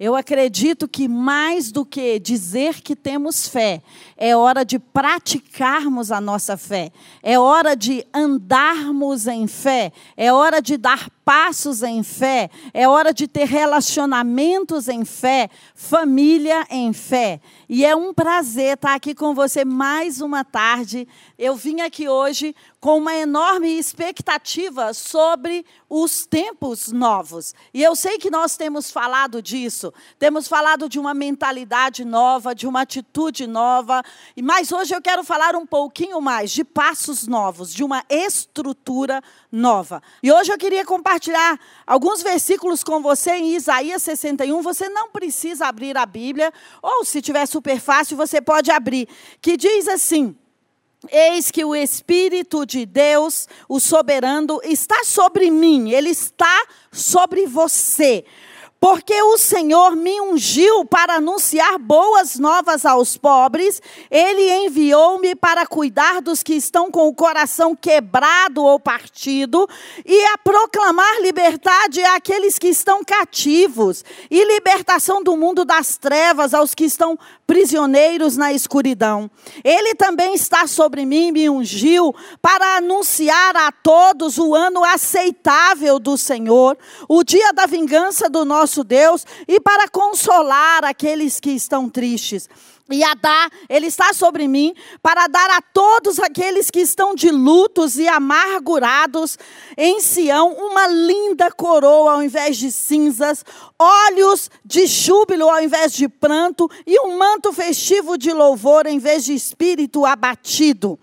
Eu acredito que mais do que dizer que temos fé, é hora de praticarmos a nossa fé, é hora de andarmos em fé, é hora de dar passos em fé, é hora de ter relacionamentos em fé, família em fé. E é um prazer estar aqui com você mais uma tarde. Eu vim aqui hoje com uma enorme expectativa sobre os tempos novos. E eu sei que nós temos falado disso, temos falado de uma mentalidade nova, de uma atitude nova, mas hoje eu quero falar um pouquinho mais de passos novos, de uma estrutura nova. E hoje eu queria compartilhar alguns versículos com você em Isaías 61. Você não precisa abrir a Bíblia, ou se tiver super fácil, você pode abrir, que diz assim: Eis que o Espírito de Deus, o soberano, está sobre mim, ele está sobre você porque o Senhor me ungiu para anunciar boas novas aos pobres, ele enviou-me para cuidar dos que estão com o coração quebrado ou partido, e a proclamar liberdade àqueles que estão cativos, e libertação do mundo das trevas aos que estão prisioneiros na escuridão. Ele também está sobre mim, me ungiu para anunciar a todos o ano aceitável do Senhor, o dia da vingança do nosso Deus e para consolar aqueles que estão tristes e a dar, Ele está sobre mim, para dar a todos aqueles que estão de lutos e amargurados em Sião uma linda coroa ao invés de cinzas, olhos de júbilo ao invés de pranto e um manto festivo de louvor em vez de espírito abatido.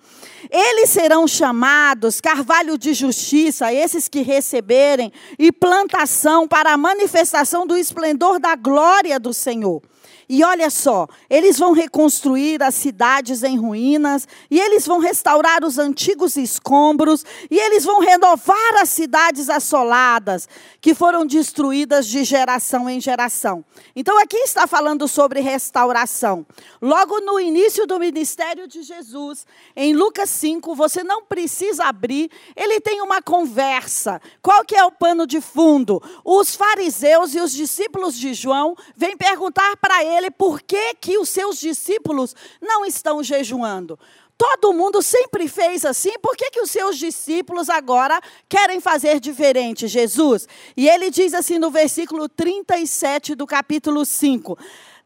Eles serão chamados carvalho de justiça, esses que receberem, e plantação para a manifestação do esplendor da glória do Senhor. E olha só, eles vão reconstruir as cidades em ruínas, e eles vão restaurar os antigos escombros, e eles vão renovar as cidades assoladas, que foram destruídas de geração em geração. Então aqui está falando sobre restauração. Logo no início do ministério de Jesus, em Lucas 5, você não precisa abrir, ele tem uma conversa. Qual que é o pano de fundo? Os fariseus e os discípulos de João vêm perguntar para ele ele por que, que os seus discípulos não estão jejuando. Todo mundo sempre fez assim, por que, que os seus discípulos agora querem fazer diferente, Jesus? E ele diz assim no versículo 37 do capítulo 5: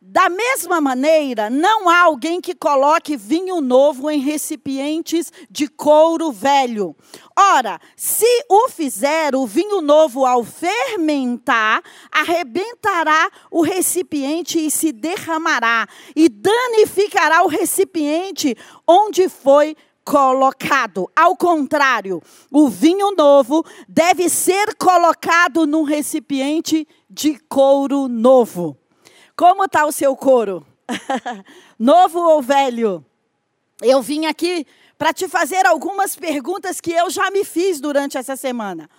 da mesma maneira, não há alguém que coloque vinho novo em recipientes de couro velho. Ora, se o fizer, o vinho novo, ao fermentar, arrebentará o recipiente e se derramará, e danificará o recipiente onde foi colocado. Ao contrário, o vinho novo deve ser colocado num recipiente de couro novo. Como está o seu couro? Novo ou velho? Eu vim aqui para te fazer algumas perguntas que eu já me fiz durante essa semana.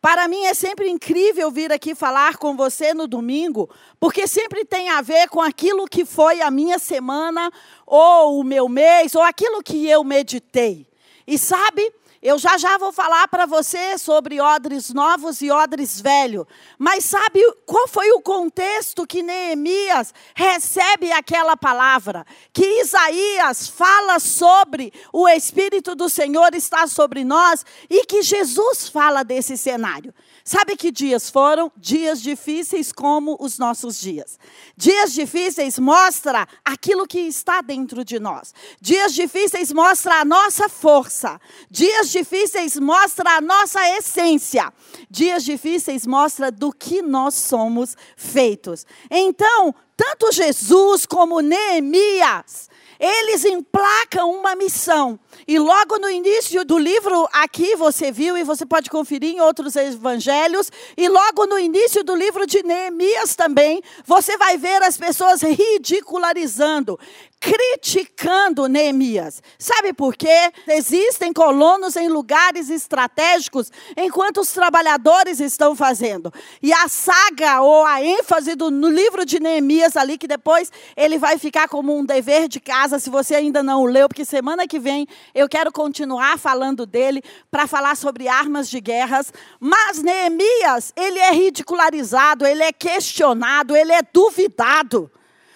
Para mim é sempre incrível vir aqui falar com você no domingo, porque sempre tem a ver com aquilo que foi a minha semana, ou o meu mês, ou aquilo que eu meditei. E sabe, eu já já vou falar para você sobre odres novos e odres velhos. Mas sabe qual foi o contexto que Neemias recebe aquela palavra? Que Isaías fala sobre o Espírito do Senhor está sobre nós e que Jesus fala desse cenário. Sabe que dias foram? Dias difíceis como os nossos dias. Dias difíceis mostra aquilo que está dentro de nós. Dias difíceis mostra a nossa força. Dias difíceis mostra a nossa essência. Dias difíceis mostra do que nós somos feitos. Então, tanto Jesus como Neemias eles emplacam uma missão. E logo no início do livro, aqui você viu e você pode conferir em outros evangelhos, e logo no início do livro de Neemias também, você vai ver as pessoas ridicularizando, criticando Neemias. Sabe por quê? Existem colonos em lugares estratégicos enquanto os trabalhadores estão fazendo. E a saga ou a ênfase do, no livro de Neemias ali, que depois ele vai ficar como um dever de casa se você ainda não o leu, porque semana que vem eu quero continuar falando dele para falar sobre armas de guerras. Mas Neemias, ele é ridicularizado, ele é questionado, ele é duvidado.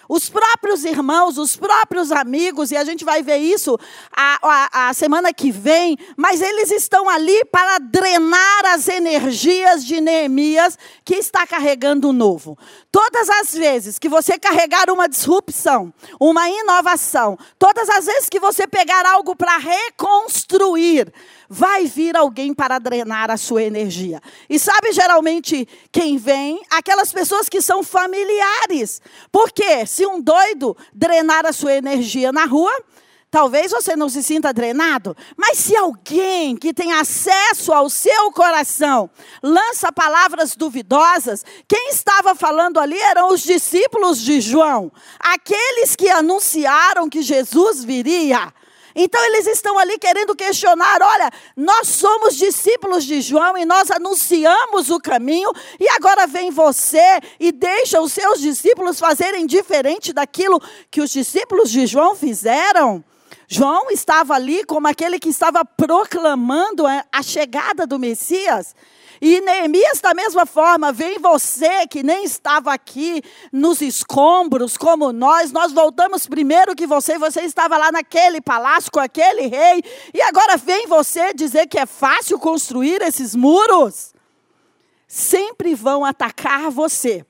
Os próprios irmãos, os próprios amigos, e a gente vai ver isso a, a, a, semana que vem, mas eles estão ali para drenar as energias de Neemias, que está carregando o novo. Todas as vezes que você carregar uma disrupção, uma inovação, todas as vezes que você pegar algo para reconstruir, vai vir alguém para drenar a sua energia. E sabe geralmente quem vem? Aquelas pessoas que são familiares. Porque se um doido drenar a sua energia na rua, Talvez você não se sinta drenado, mas se alguém que tem acesso ao seu coração lança palavras duvidosas, quem estava falando ali eram os discípulos de João, aqueles que anunciaram que Jesus viria. Então eles estão ali querendo questionar: olha, nós somos discípulos de João e nós anunciamos o caminho, e agora vem você e deixa os seus discípulos fazerem diferente daquilo que os discípulos de João fizeram. João estava ali como aquele que estava proclamando a chegada do Messias. E Neemias, da mesma forma, vem você que nem estava aqui nos escombros como nós, nós voltamos primeiro que você, você estava lá naquele palácio com aquele rei, e agora vem você dizer que é fácil construir esses muros. Sempre vão atacar você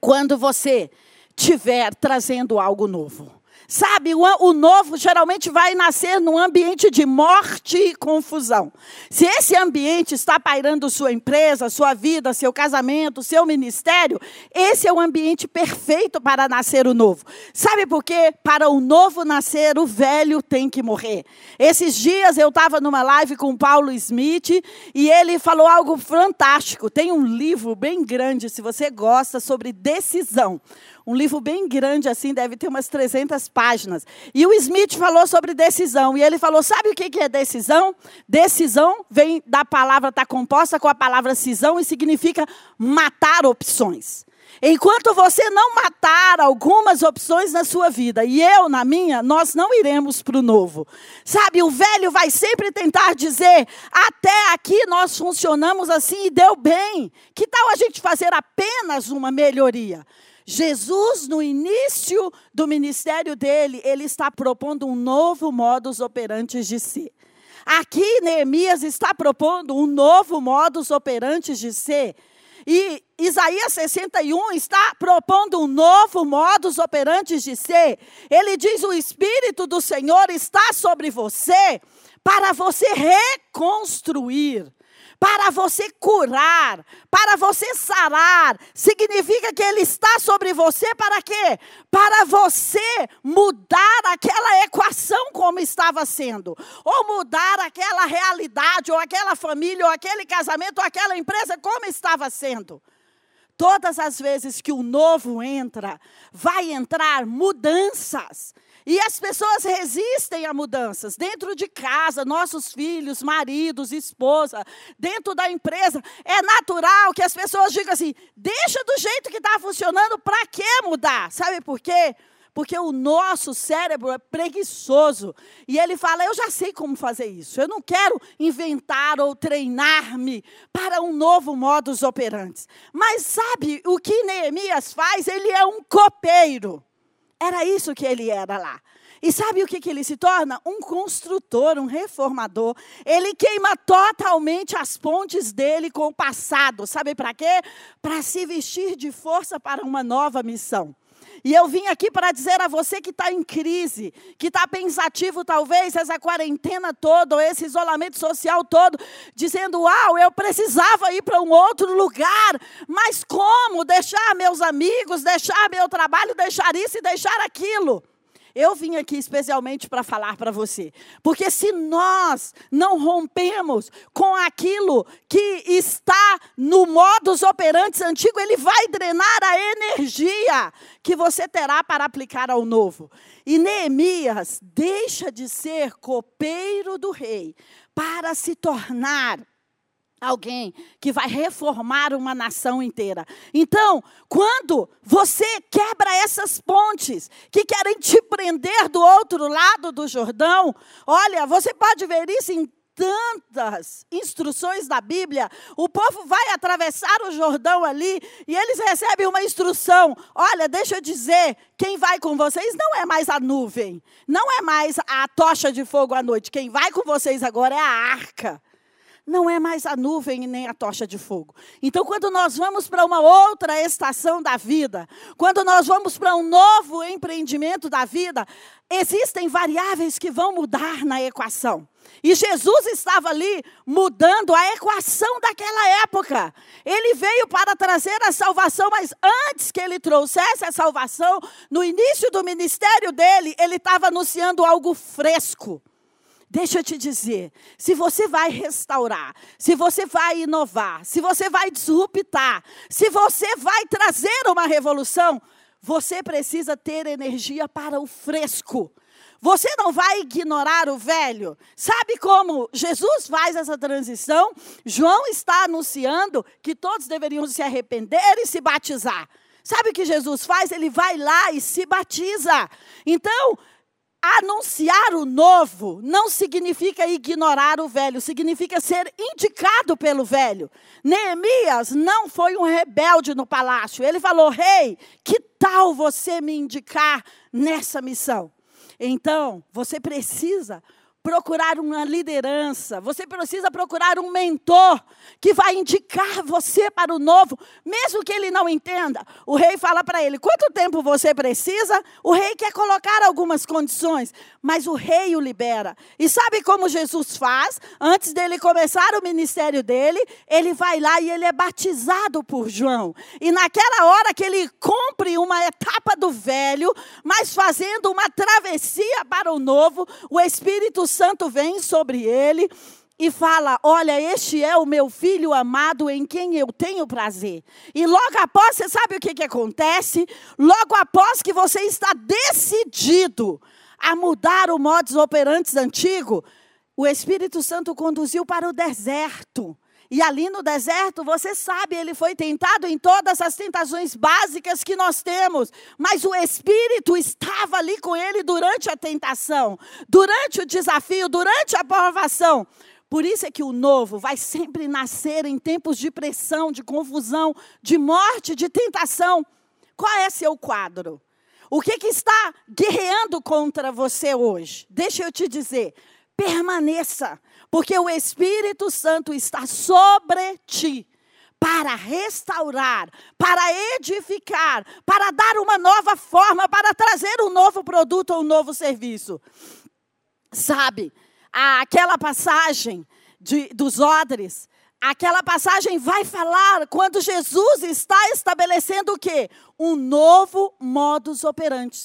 quando você estiver trazendo algo novo. Sabe, o, novo geralmente vai nascer num ambiente de morte e confusão. Se esse ambiente está pairando sua empresa, sua vida, seu casamento, seu ministério, esse é o ambiente perfeito para nascer o novo. Sabe por quê? Para o novo nascer, o velho tem que morrer. Esses dias eu estava numa live com o Paulo Smith e ele falou algo fantástico. Tem um livro bem grande, se você gosta, sobre decisão. Um livro bem grande assim, deve ter umas 300 páginas. E o Smith falou sobre decisão. E ele falou: sabe o que é decisão? Decisão vem da palavra, está composta com a palavra cisão e significa matar opções. Enquanto você não matar algumas opções na sua vida, e eu na minha, nós não iremos para o novo. Sabe, o velho vai sempre tentar dizer: até aqui nós funcionamos assim e deu bem. Que tal a gente fazer apenas uma melhoria? Jesus, no início do ministério dele, ele está propondo um novo modus operandi de si. Aqui, Neemias está propondo um novo modus operandi de ser. E Isaías 61 está propondo um novo modus operandi de ser. Ele diz: O Espírito do Senhor está sobre você para você reconstruir para você curar, para você sarar. Significa que Ele está sobre você para quê? Para você mudar aquela equação como estava sendo, ou mudar aquela realidade, ou aquela família, ou aquele casamento, ou aquela empresa como estava sendo. Todas as vezes que o novo entra, vai entrar mudanças. E as pessoas resistem a mudanças. Dentro de casa, nossos filhos, maridos, esposa, dentro da empresa, é natural que as pessoas digam assim: deixa do jeito que está funcionando, para que mudar? Sabe por quê? Porque o nosso cérebro é preguiçoso. E ele fala: Eu já sei como fazer isso. Eu não quero inventar ou treinar-me para um novo modus operandi. Mas sabe o que Neemias faz? Ele é um copeiro. Era isso que ele era lá. E sabe o que, que ele se torna? Um construtor, um reformador. Ele queima totalmente as pontes dele com o passado. Sabe para quê? Para se vestir de força para uma nova missão. E eu vim aqui para dizer a você que está em crise, que está pensativo, talvez, essa quarentena toda, ou esse isolamento social todo, dizendo: Uau, eu precisava ir para um outro lugar, mas como? Deixar meus amigos, deixar meu trabalho, deixar isso e deixar aquilo. Eu vim aqui especialmente para falar para você. Porque se nós não rompemos com aquilo que está no modus operandi antigo, ele vai drenar a energia que você terá para aplicar ao novo. E Neemias deixa de ser copeiro do rei para se tornar alguém que vai reformar uma nação inteira. Então, quando você quebra essas pontes que querem te prender do outro lado do Jordão, olha, você pode ver isso em tantas instruções da Bíblia. O povo vai atravessar o Jordão ali e eles recebem uma instrução. Olha, deixa eu dizer, quem vai com vocês não é mais a nuvem, não é mais a tocha de fogo à noite. Quem vai com vocês agora é a arca não é mais a nuvem nem a tocha de fogo. Então, quando nós vamos para uma outra estação da vida, quando nós vamos para um novo empreendimento da vida, existem variáveis que vão mudar na equação. E Jesus estava ali mudando a equação daquela época. Ele veio para trazer a salvação, mas antes que ele trouxesse a salvação, no início do ministério dele, ele estava anunciando algo fresco. Deixa eu te dizer, se você vai restaurar, se você vai inovar, se você vai disruptar, se você vai trazer uma revolução, você precisa ter energia para o fresco. Você não vai ignorar o velho. Sabe como Jesus faz essa transição? João está anunciando que todos deveriam se arrepender e se batizar. Sabe o que Jesus faz? Ele vai lá e se batiza. Então, Anunciar o novo não significa ignorar o velho, significa ser indicado pelo velho. Neemias não foi um rebelde no palácio. Ele falou: Rei, que tal você me indicar nessa missão? Então, você precisa procurar uma liderança, você precisa procurar um mentor que vai indicar você para o novo, mesmo que ele não entenda. O rei fala para ele: quanto tempo você precisa? O rei quer colocar algumas condições, mas o rei o libera. E sabe como Jesus faz? Antes dele começar o ministério dele, ele vai lá e ele é batizado por João. E naquela hora que ele cumpre uma etapa do velho, mas fazendo uma travessia para o novo, o Espírito Santo vem sobre ele e fala: Olha, este é o meu filho amado em quem eu tenho prazer. E logo após, você sabe o que, que acontece? Logo após que você está decidido a mudar o modus operandi antigo, o Espírito Santo conduziu para o deserto. E ali no deserto, você sabe, ele foi tentado em todas as tentações básicas que nós temos, mas o Espírito estava ali com ele durante a tentação, durante o desafio, durante a provação. Por isso é que o novo vai sempre nascer em tempos de pressão, de confusão, de morte, de tentação. Qual é seu quadro? O que, que está guerreando contra você hoje? Deixa eu te dizer, permaneça, porque o Espírito Santo está sobre ti para restaurar, para edificar, para dar uma nova forma, para trazer um novo produto ou um novo serviço. Sabe, aquela passagem de, dos odres, aquela passagem vai falar quando Jesus está estabelecendo o quê? Um novo modus operandi.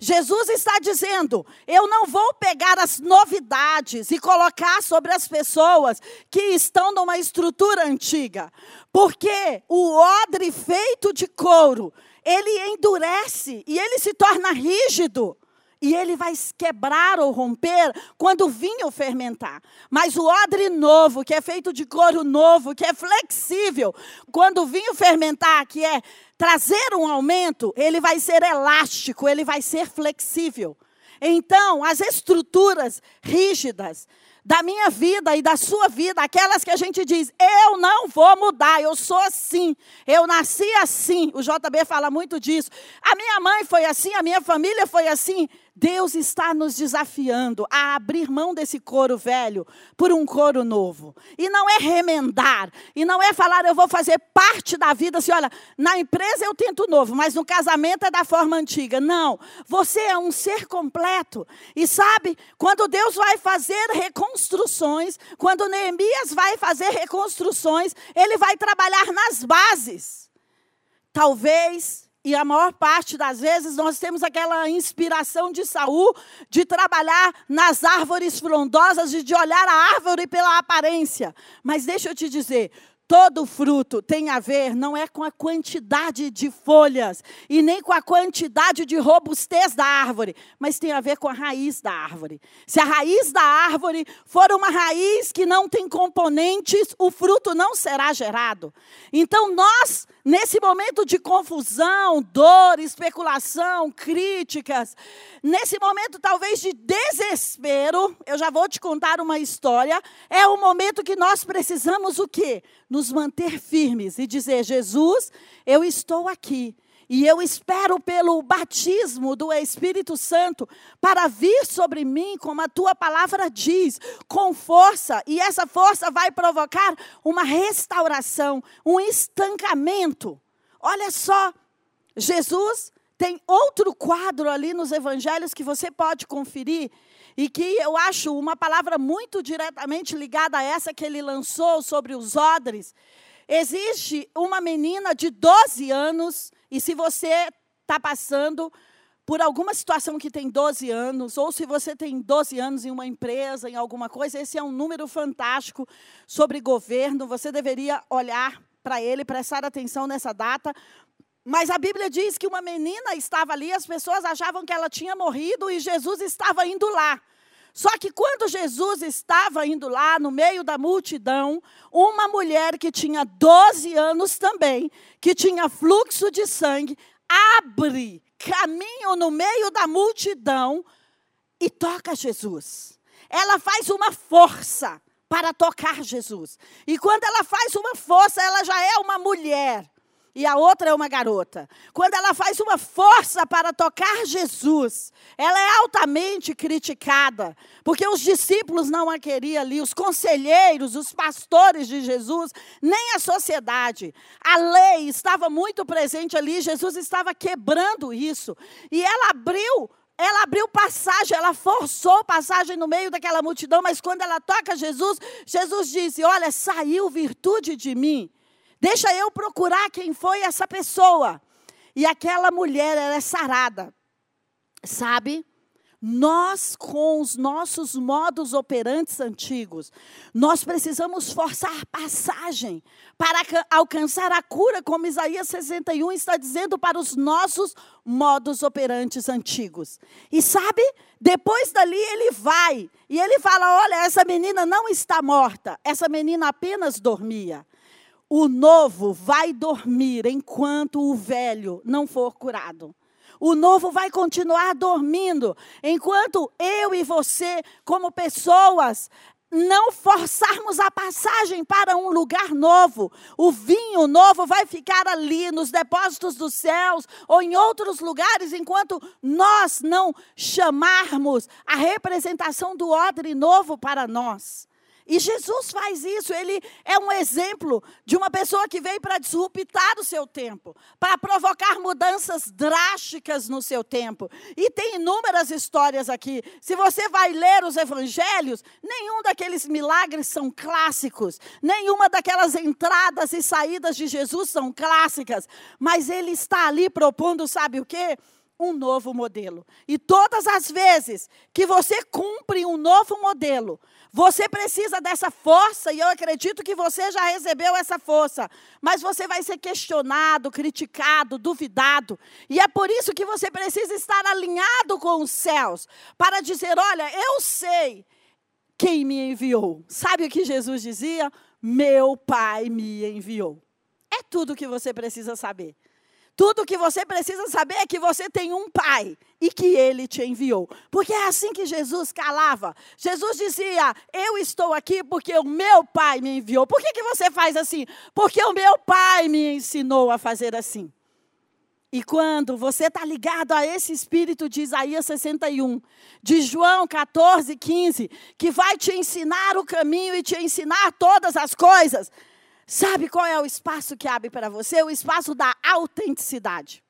Jesus está dizendo: eu não vou pegar as novidades e colocar sobre as pessoas que estão numa estrutura antiga, porque o odre feito de couro, ele endurece e ele se torna rígido. E ele vai quebrar ou romper quando o vinho fermentar. Mas o odre novo, que é feito de couro novo, que é flexível, quando o vinho fermentar, que é trazer um aumento, ele vai ser elástico, ele vai ser flexível. Então, as estruturas rígidas da minha vida e da sua vida, aquelas que a gente diz, eu não vou mudar, eu sou assim, eu nasci assim. O JB fala muito disso. A minha mãe foi assim, a minha família foi assim. Deus está nos desafiando a abrir mão desse couro velho por um couro novo. E não é remendar, e não é falar, eu vou fazer parte da vida assim, olha, na empresa eu tento novo, mas no casamento é da forma antiga. Não, você é um ser completo. E sabe, quando Deus vai fazer reconstruções, quando Neemias vai fazer reconstruções, ele vai trabalhar nas bases. Talvez e a maior parte das vezes nós temos aquela inspiração de Saul de trabalhar nas árvores frondosas e de olhar a árvore pela aparência. Mas deixa eu te dizer, Todo fruto tem a ver, não é com a quantidade de folhas e nem com a quantidade de robustez da árvore, mas tem a ver com a raiz da árvore. Se a raiz da árvore for uma raiz que não tem componentes, o fruto não será gerado. Então, nós, nesse momento de confusão, dor, especulação, críticas, nesse momento talvez de desespero, eu já vou te contar uma história, é o momento que nós precisamos o quê? nos manter firmes e dizer: Jesus, eu estou aqui. E eu espero pelo batismo do Espírito Santo para vir sobre mim, como a tua palavra diz, com força. E essa força vai provocar uma restauração, um estancamento. Olha só, Jesus tem outro quadro ali nos evangelhos que você pode conferir e que eu acho uma palavra muito diretamente ligada a essa que ele lançou sobre os odres. Existe uma menina de 12 anos, e se você está passando por alguma situação que tem 12 anos, ou se você tem 12 anos em uma empresa, em alguma coisa, esse é um número fantástico sobre governo, você deveria olhar para ele, prestar atenção nessa data, mas a Bíblia diz que uma menina estava ali, as pessoas achavam que ela tinha morrido e Jesus estava indo lá. Só que quando Jesus estava indo lá no meio da multidão, uma mulher que tinha 12 anos também, que tinha fluxo de sangue, abre caminho no meio da multidão e toca Jesus. Ela faz uma força para tocar Jesus. E quando ela faz uma força, ela já é uma mulher e a outra é uma garota. Quando ela faz uma força para tocar Jesus, ela é altamente criticada, porque os discípulos não a queriam ali, os conselheiros, os pastores de Jesus, nem a sociedade. A lei estava muito presente ali, Jesus estava quebrando isso. E ela abriu ela abriu passagem, ela forçou passagem no meio daquela multidão, mas quando ela toca Jesus, Jesus disse: Olha, saiu virtude de mim. Deixa eu procurar quem foi essa pessoa. E aquela mulher era é sarada. Sabe? Nós, com os nossos modos operantes antigos, nós precisamos forçar passagem para alcançar a cura, como Isaías 61 está dizendo para os nossos modos operantes antigos. E sabe, depois dali ele vai e ele fala: Olha, essa menina não está morta, essa menina apenas dormia. O novo vai dormir enquanto o velho não for curado. O novo vai continuar dormindo enquanto eu e você, como pessoas, não forçarmos a passagem para um lugar novo. O vinho novo vai ficar ali nos depósitos dos céus ou em outros lugares, enquanto nós não chamarmos a representação do odre novo para nós. E Jesus faz isso, ele é um exemplo de uma pessoa que veio para disruptar o seu tempo, para provocar mudanças drásticas no seu tempo. E tem inúmeras histórias aqui. Se você vai ler os evangelhos, nenhum daqueles milagres são clássicos, nenhuma daquelas entradas e saídas de Jesus são clássicas, mas ele está ali propondo, sabe o quê? Um novo modelo. E todas as vezes que você cumpre um novo modelo, você precisa dessa força, e eu acredito que você já recebeu essa força, mas você vai ser questionado, criticado, duvidado. E é por isso que você precisa estar alinhado com os céus, para dizer: olha, eu sei quem me enviou. Sabe o que Jesus dizia? Meu Pai me enviou. É tudo o que você precisa saber. Tudo que você precisa saber é que você tem um pai e que ele te enviou. Porque é assim que Jesus calava. Jesus dizia: Eu estou aqui porque o meu pai me enviou. Por que, que você faz assim? Porque o meu pai me ensinou a fazer assim. E quando você está ligado a esse espírito de Isaías 61, de João 14, 15, que vai te ensinar o caminho e te ensinar todas as coisas, Sabe qual é o espaço que abre para você? O espaço da autenticidade.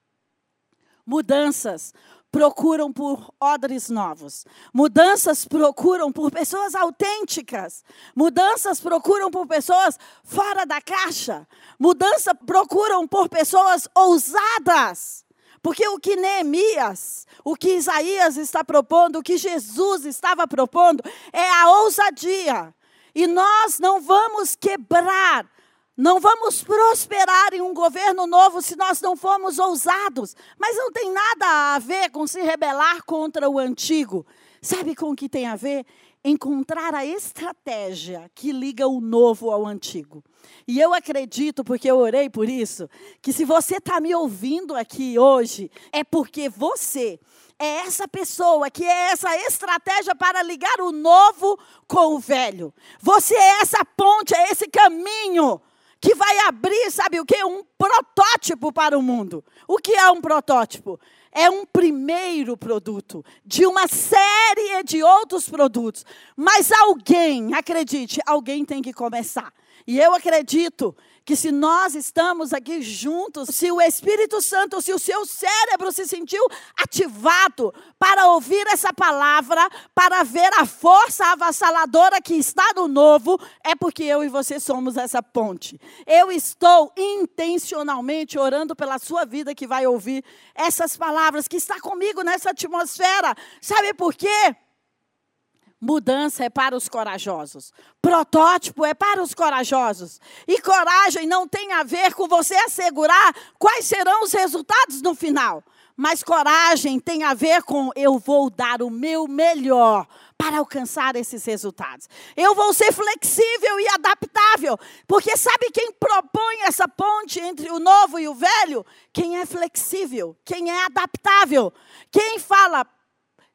Mudanças procuram por odres novos. Mudanças procuram por pessoas autênticas. Mudanças procuram por pessoas fora da caixa. Mudanças procuram por pessoas ousadas. Porque o que Neemias, o que Isaías está propondo, o que Jesus estava propondo, é a ousadia. E nós não vamos quebrar Não vamos prosperar em um governo novo se nós não formos ousados. Mas não tem nada a ver com se rebelar contra o antigo. Sabe com o que tem a ver? Encontrar a estratégia que liga o novo ao antigo. E eu acredito, porque eu orei por isso, que se você está me ouvindo aqui hoje, é porque você é essa pessoa que é essa estratégia para ligar o novo com o velho. Você é essa ponte, é esse caminho que vai abrir, sabe o que? Um protótipo para o mundo. O que é um protótipo? É um primeiro produto de uma série de outros produtos. Mas alguém, acredite, alguém tem que começar. E eu acredito que se nós estamos aqui juntos, se o Espírito Santo, se o seu cérebro se sentiu ativado para ouvir essa palavra, para ver a força avassaladora que está no novo, é porque eu e você somos essa ponte. Eu estou intencionalmente orando pela sua vida que vai ouvir essas palavras, que está comigo nessa atmosfera. Sabe por quê? Mudança é para os corajosos. Protótipo é para os corajosos. E coragem não tem a ver com você assegurar quais serão os resultados no final. Mas coragem tem a ver com eu vou dar o meu melhor para alcançar esses resultados. Eu vou ser flexível e adaptável, porque sabe quem propõe essa ponte entre o novo e o velho? Quem é flexível, quem é adaptável, quem fala,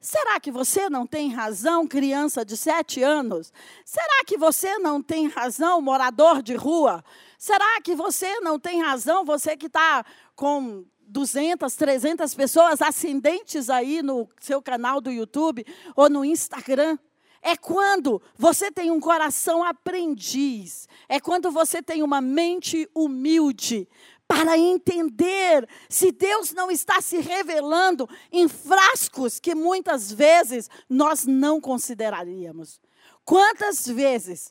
Será que você não tem razão, criança de sete anos? Será que você não tem razão, morador de rua? Será que você não tem razão, você que está com 200, 300 pessoas ascendentes aí no seu canal do YouTube ou no Instagram? É quando você tem um coração aprendiz, é quando você tem uma mente humilde, para entender se Deus não está se revelando em frascos que muitas vezes nós não consideraríamos. Quantas vezes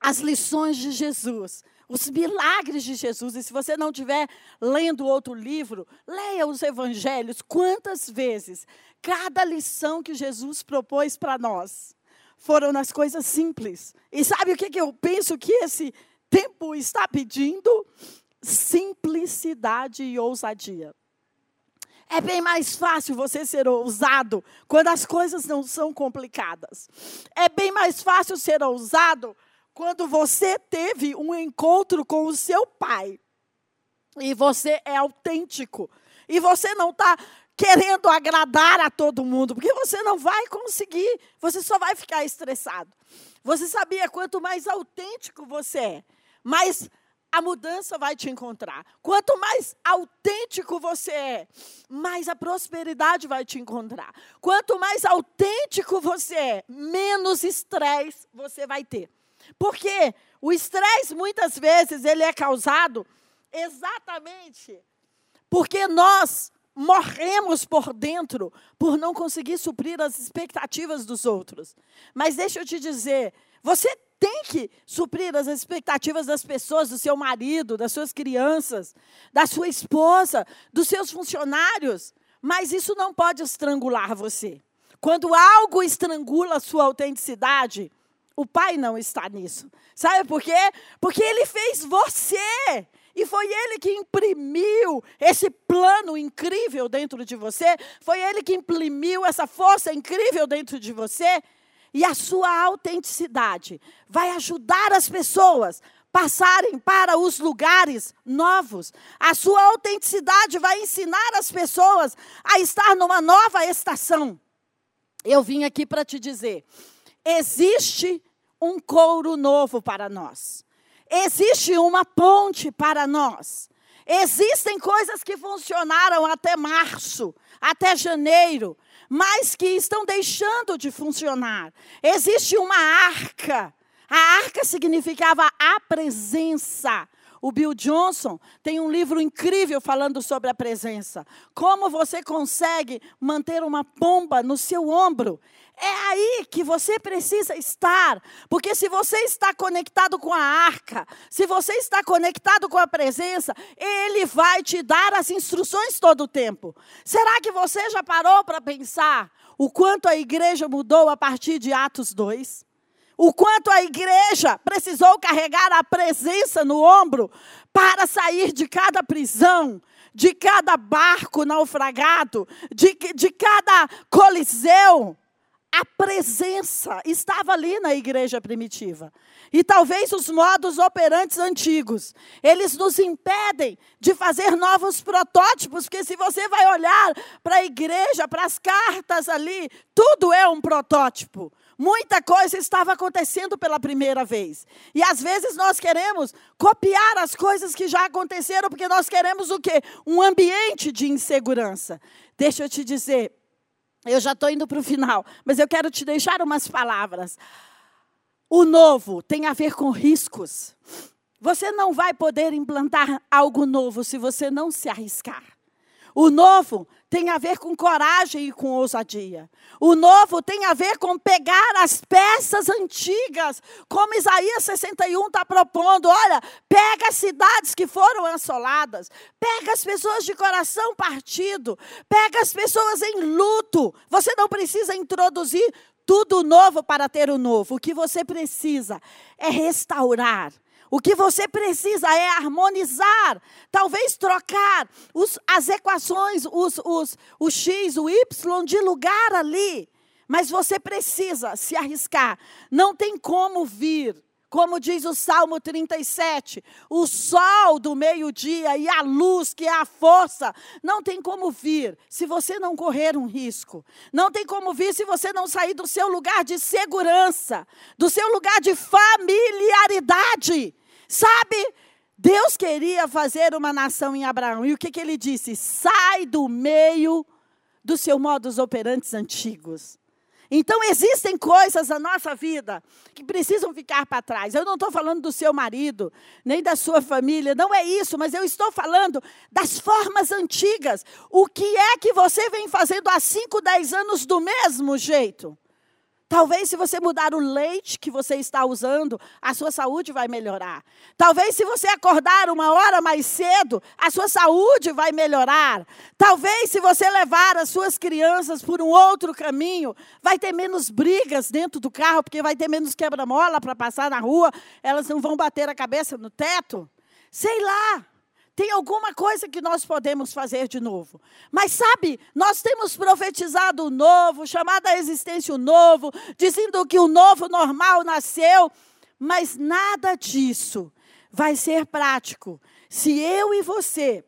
as lições de Jesus, os milagres de Jesus, e se você não estiver lendo outro livro, leia os evangelhos. Quantas vezes cada lição que Jesus propôs para nós foram nas coisas simples. E sabe o que, que eu penso que esse tempo está pedindo? Simplicidade e ousadia. É bem mais fácil você ser ousado quando as coisas não são complicadas. É bem mais fácil ser ousado quando você teve um encontro com o seu pai e você é autêntico e você não está querendo agradar a todo mundo, porque você não vai conseguir, você só vai ficar estressado. Você sabia quanto mais autêntico você é, mais a mudança vai te encontrar. Quanto mais autêntico você é, mais a prosperidade vai te encontrar. Quanto mais autêntico você é, menos estresse você vai ter. Porque o estresse muitas vezes ele é causado exatamente porque nós morremos por dentro por não conseguir suprir as expectativas dos outros. Mas deixa eu te dizer, você tem que suprir as expectativas das pessoas, do seu marido, das suas crianças, da sua esposa, dos seus funcionários. Mas isso não pode estrangular você. Quando algo estrangula a sua autenticidade, o pai não está nisso. Sabe por quê? Porque ele fez você. E foi ele que imprimiu esse plano incrível dentro de você. Foi ele que imprimiu essa força incrível dentro de você. E a sua autenticidade vai ajudar as pessoas passarem para os lugares novos. A sua autenticidade vai ensinar as pessoas a estar numa nova estação. Eu vim aqui para te dizer: existe um couro novo para nós. Existe uma ponte para nós. Existem coisas que funcionaram até março, até janeiro, mas que estão deixando de funcionar. Existe uma arca. A arca significava a presença. O Bill Johnson tem um livro incrível falando sobre a presença. Como você consegue manter uma pomba no seu ombro? É aí que você precisa estar, porque se você está conectado com a arca, se você está conectado com a presença, ele vai te dar as instruções todo o tempo. Será que você já parou para pensar o quanto a igreja mudou a partir de Atos 2? o quanto a igreja precisou carregar a presença no ombro para sair de cada prisão, de cada barco naufragado, de, de cada coliseu. A presença estava ali na igreja primitiva. E talvez os modos operantes antigos, eles nos impedem de fazer novos protótipos, porque se você vai olhar para a igreja, para as cartas ali, tudo é um protótipo. Muita coisa estava acontecendo pela primeira vez. E às vezes nós queremos copiar as coisas que já aconteceram, porque nós queremos o quê? Um ambiente de insegurança. Deixa eu te dizer, eu já estou indo para o final, mas eu quero te deixar umas palavras. O novo tem a ver com riscos. Você não vai poder implantar algo novo se você não se arriscar. O novo tem a ver com coragem e com ousadia. O novo tem a ver com pegar as peças antigas, como Isaías 61 está propondo. Olha, pega as cidades que foram assoladas, pega as pessoas de coração partido, pega as pessoas em luto. Você não precisa introduzir tudo novo para ter o novo. O que você precisa é restaurar o que você precisa é harmonizar, talvez trocar os, as equações, os, os, o X, o Y de lugar ali. Mas você precisa se arriscar. Não tem como vir, como diz o Salmo 37, o sol do meio-dia e a luz, que é a força, não tem como vir se você não correr um risco. Não tem como vir se você não sair do seu lugar de segurança, do seu lugar de familiaridade. Sabe? Deus queria fazer uma nação em Abraão. E o que, que ele disse? Sai do meio dos seus modos operantes antigos. Então, existem coisas na nossa vida que precisam ficar para trás. Eu não estou falando do seu marido, nem da sua família, não é isso, mas eu estou falando das formas antigas. O que é que você vem fazendo há 5, 10 anos do mesmo jeito? Talvez se você mudar o leite que você está usando, a sua saúde vai melhorar. Talvez se você acordar uma hora mais cedo, a sua saúde vai melhorar. Talvez se você levar as suas crianças por um outro caminho, vai ter menos brigas dentro do carro, porque vai ter menos quebra-mola para passar na rua, elas não vão bater a cabeça no teto. Sei lá. Tem alguma coisa que nós podemos fazer de novo. Mas sabe, nós temos profetizado o novo, chamado a existência o novo, dizendo que o novo normal nasceu, mas nada disso vai ser prático se eu e você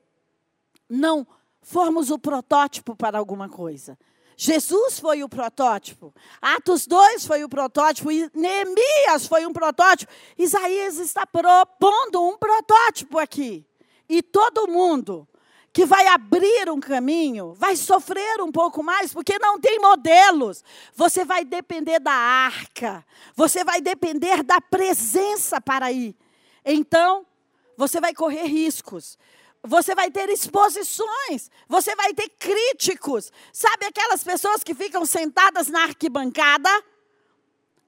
não formos o protótipo para alguma coisa. Jesus foi o protótipo. Atos 2 foi o protótipo. Neemias foi um protótipo. Isaías está propondo um protótipo aqui. E todo mundo que vai abrir um caminho vai sofrer um pouco mais, porque não tem modelos. Você vai depender da arca, você vai depender da presença para ir. Então, você vai correr riscos. Você vai ter exposições, você vai ter críticos. Sabe aquelas pessoas que ficam sentadas na arquibancada,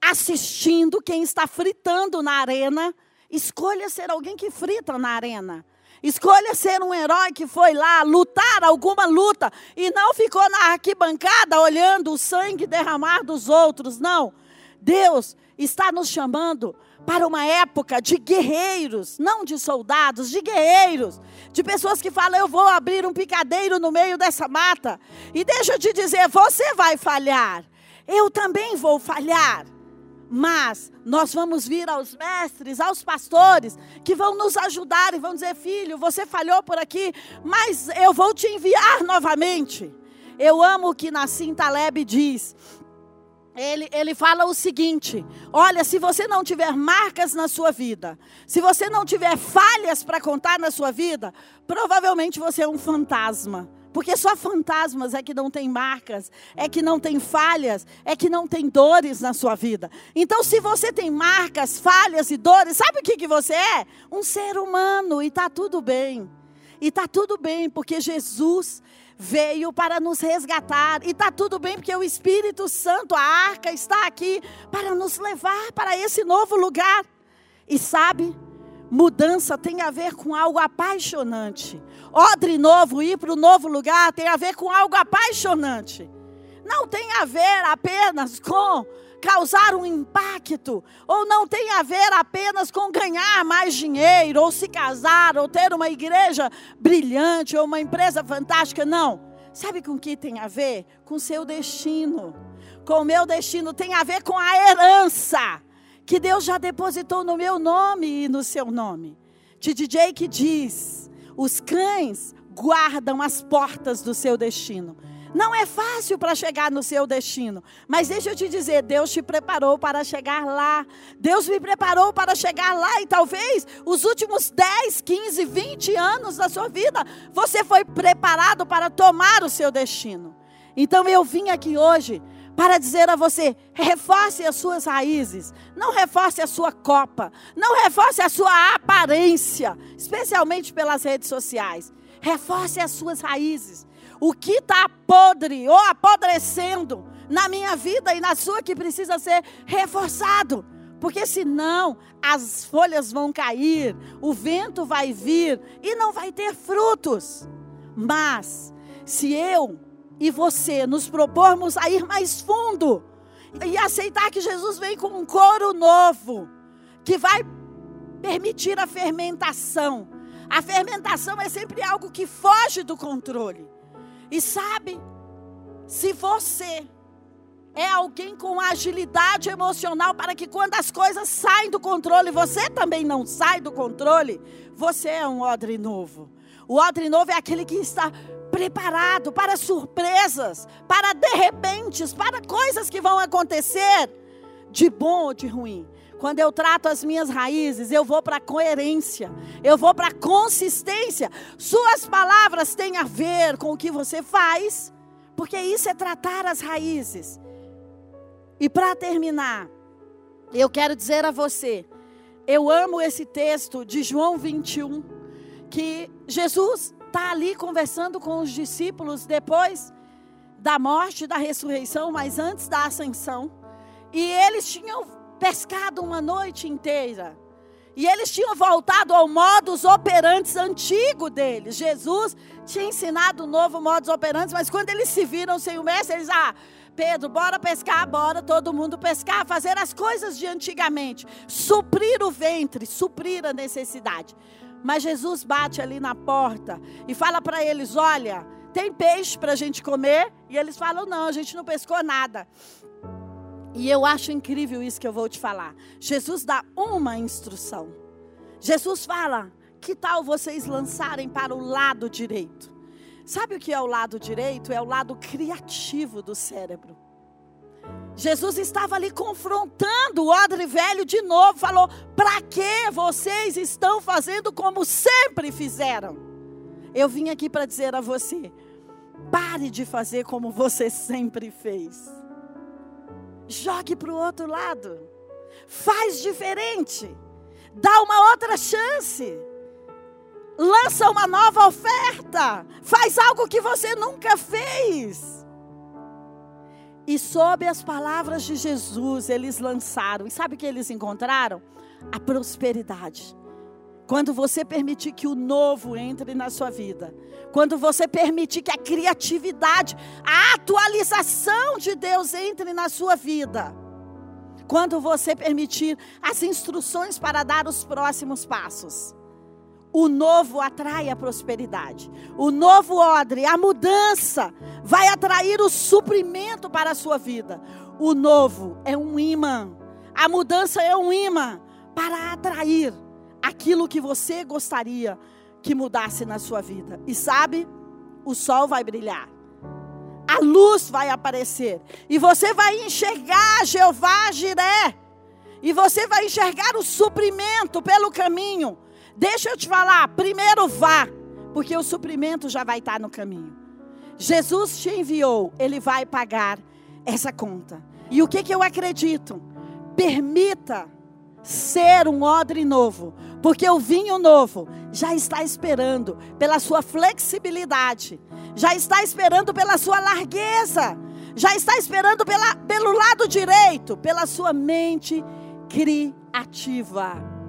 assistindo quem está fritando na arena? Escolha ser alguém que frita na arena. Escolha ser um herói que foi lá lutar alguma luta e não ficou na arquibancada olhando o sangue derramar dos outros. Não. Deus está nos chamando para uma época de guerreiros, não de soldados, de guerreiros, de pessoas que falam: Eu vou abrir um picadeiro no meio dessa mata. E deixa eu te dizer: você vai falhar, eu também vou falhar. Mas nós vamos vir aos mestres, aos pastores, que vão nos ajudar e vão dizer: filho, você falhou por aqui, mas eu vou te enviar novamente. Eu amo o que Nassim Taleb diz. Ele, ele fala o seguinte: olha, se você não tiver marcas na sua vida, se você não tiver falhas para contar na sua vida, provavelmente você é um fantasma. Porque só fantasmas é que não tem marcas, é que não tem falhas, é que não tem dores na sua vida. Então, se você tem marcas, falhas e dores, sabe o que, que você é? Um ser humano e está tudo bem. E está tudo bem, porque Jesus veio para nos resgatar. E está tudo bem, porque o Espírito Santo, a arca, está aqui para nos levar para esse novo lugar. E sabe, mudança tem a ver com algo apaixonante odre novo, ir para o novo lugar, tem a ver com algo apaixonante. Não tem a ver apenas com causar um impacto, ou não tem a ver apenas com ganhar mais dinheiro, ou se casar, ou ter uma igreja brilhante, ou uma empresa fantástica. Não. Sabe com que tem a ver? Com seu destino. Com o meu destino tem a ver com a herança que Deus já depositou no meu nome e no seu nome. DJ que diz: os cães guardam as portas do seu destino. Não é fácil para chegar no seu destino, mas deixa eu te dizer, Deus te preparou para chegar lá. Deus me preparou para chegar lá e talvez os últimos 10, 15, 20 anos da sua vida, você foi preparado para tomar o seu destino. Então eu vim aqui hoje para dizer a você: reforce as suas raízes, não reforce a sua copa, não reforce a sua aparência, especialmente pelas redes sociais. Reforce as suas raízes o que está podre ou apodrecendo na minha vida e na sua que precisa ser reforçado. Porque senão as folhas vão cair, o vento vai vir e não vai ter frutos. Mas se eu e você nos propormos a ir mais fundo e aceitar que Jesus vem com um couro novo, que vai permitir a fermentação. A fermentação é sempre algo que foge do controle. E sabe, se você é alguém com agilidade emocional para que quando as coisas saem do controle, você também não sai do controle, você é um odre novo. O odre novo é aquele que está preparado para surpresas, para de repentes, para coisas que vão acontecer, de bom ou de ruim. Quando eu trato as minhas raízes, eu vou para a coerência, eu vou para a consistência. Suas palavras têm a ver com o que você faz, porque isso é tratar as raízes. E para terminar, eu quero dizer a você, eu amo esse texto de João 21, que Jesus está ali conversando com os discípulos depois da morte, da ressurreição, mas antes da ascensão. E eles tinham pescado uma noite inteira. E eles tinham voltado ao modus operantes antigo deles. Jesus tinha ensinado um novo modus operantes, mas quando eles se viram sem o mestre, eles, ah, Pedro, bora pescar, bora todo mundo pescar, fazer as coisas de antigamente, suprir o ventre, suprir a necessidade. Mas Jesus bate ali na porta e fala para eles: olha, tem peixe para a gente comer? E eles falam: não, a gente não pescou nada. E eu acho incrível isso que eu vou te falar. Jesus dá uma instrução. Jesus fala: que tal vocês lançarem para o lado direito? Sabe o que é o lado direito? É o lado criativo do cérebro. Jesus estava ali confrontando o odre velho de novo, falou: "Para que vocês estão fazendo como sempre fizeram?" Eu vim aqui para dizer a você: pare de fazer como você sempre fez jogue para o outro lado. Faz diferente. Dá uma outra chance. Lança uma nova oferta. Faz algo que você nunca fez. E sob as palavras de Jesus, eles lançaram. E sabe o que eles encontraram? A prosperidade. Quando você permitir que o novo entre na sua vida, quando você permitir que a criatividade, a atualização de Deus entre na sua vida, quando você permitir as instruções para dar os próximos passos, o novo atrai a prosperidade. O novo odre, a mudança, vai atrair o suprimento para a sua vida. O novo é um imã. A mudança é um imã para atrair aquilo que você gostaria que mudasse na sua vida. E sabe? O sol vai brilhar. A luz vai aparecer. E você vai enxergar Jeová Jiré. E você vai enxergar o suprimento pelo caminho. Deixa eu te falar, primeiro vá, porque o suprimento já vai estar no caminho. Jesus te enviou, ele vai pagar essa conta. E o que, que eu acredito? Permita ser um odre novo, porque o vinho novo já está esperando pela sua flexibilidade, já está esperando pela sua largueza, já está esperando pela, pelo lado direito, pela sua mente criativa.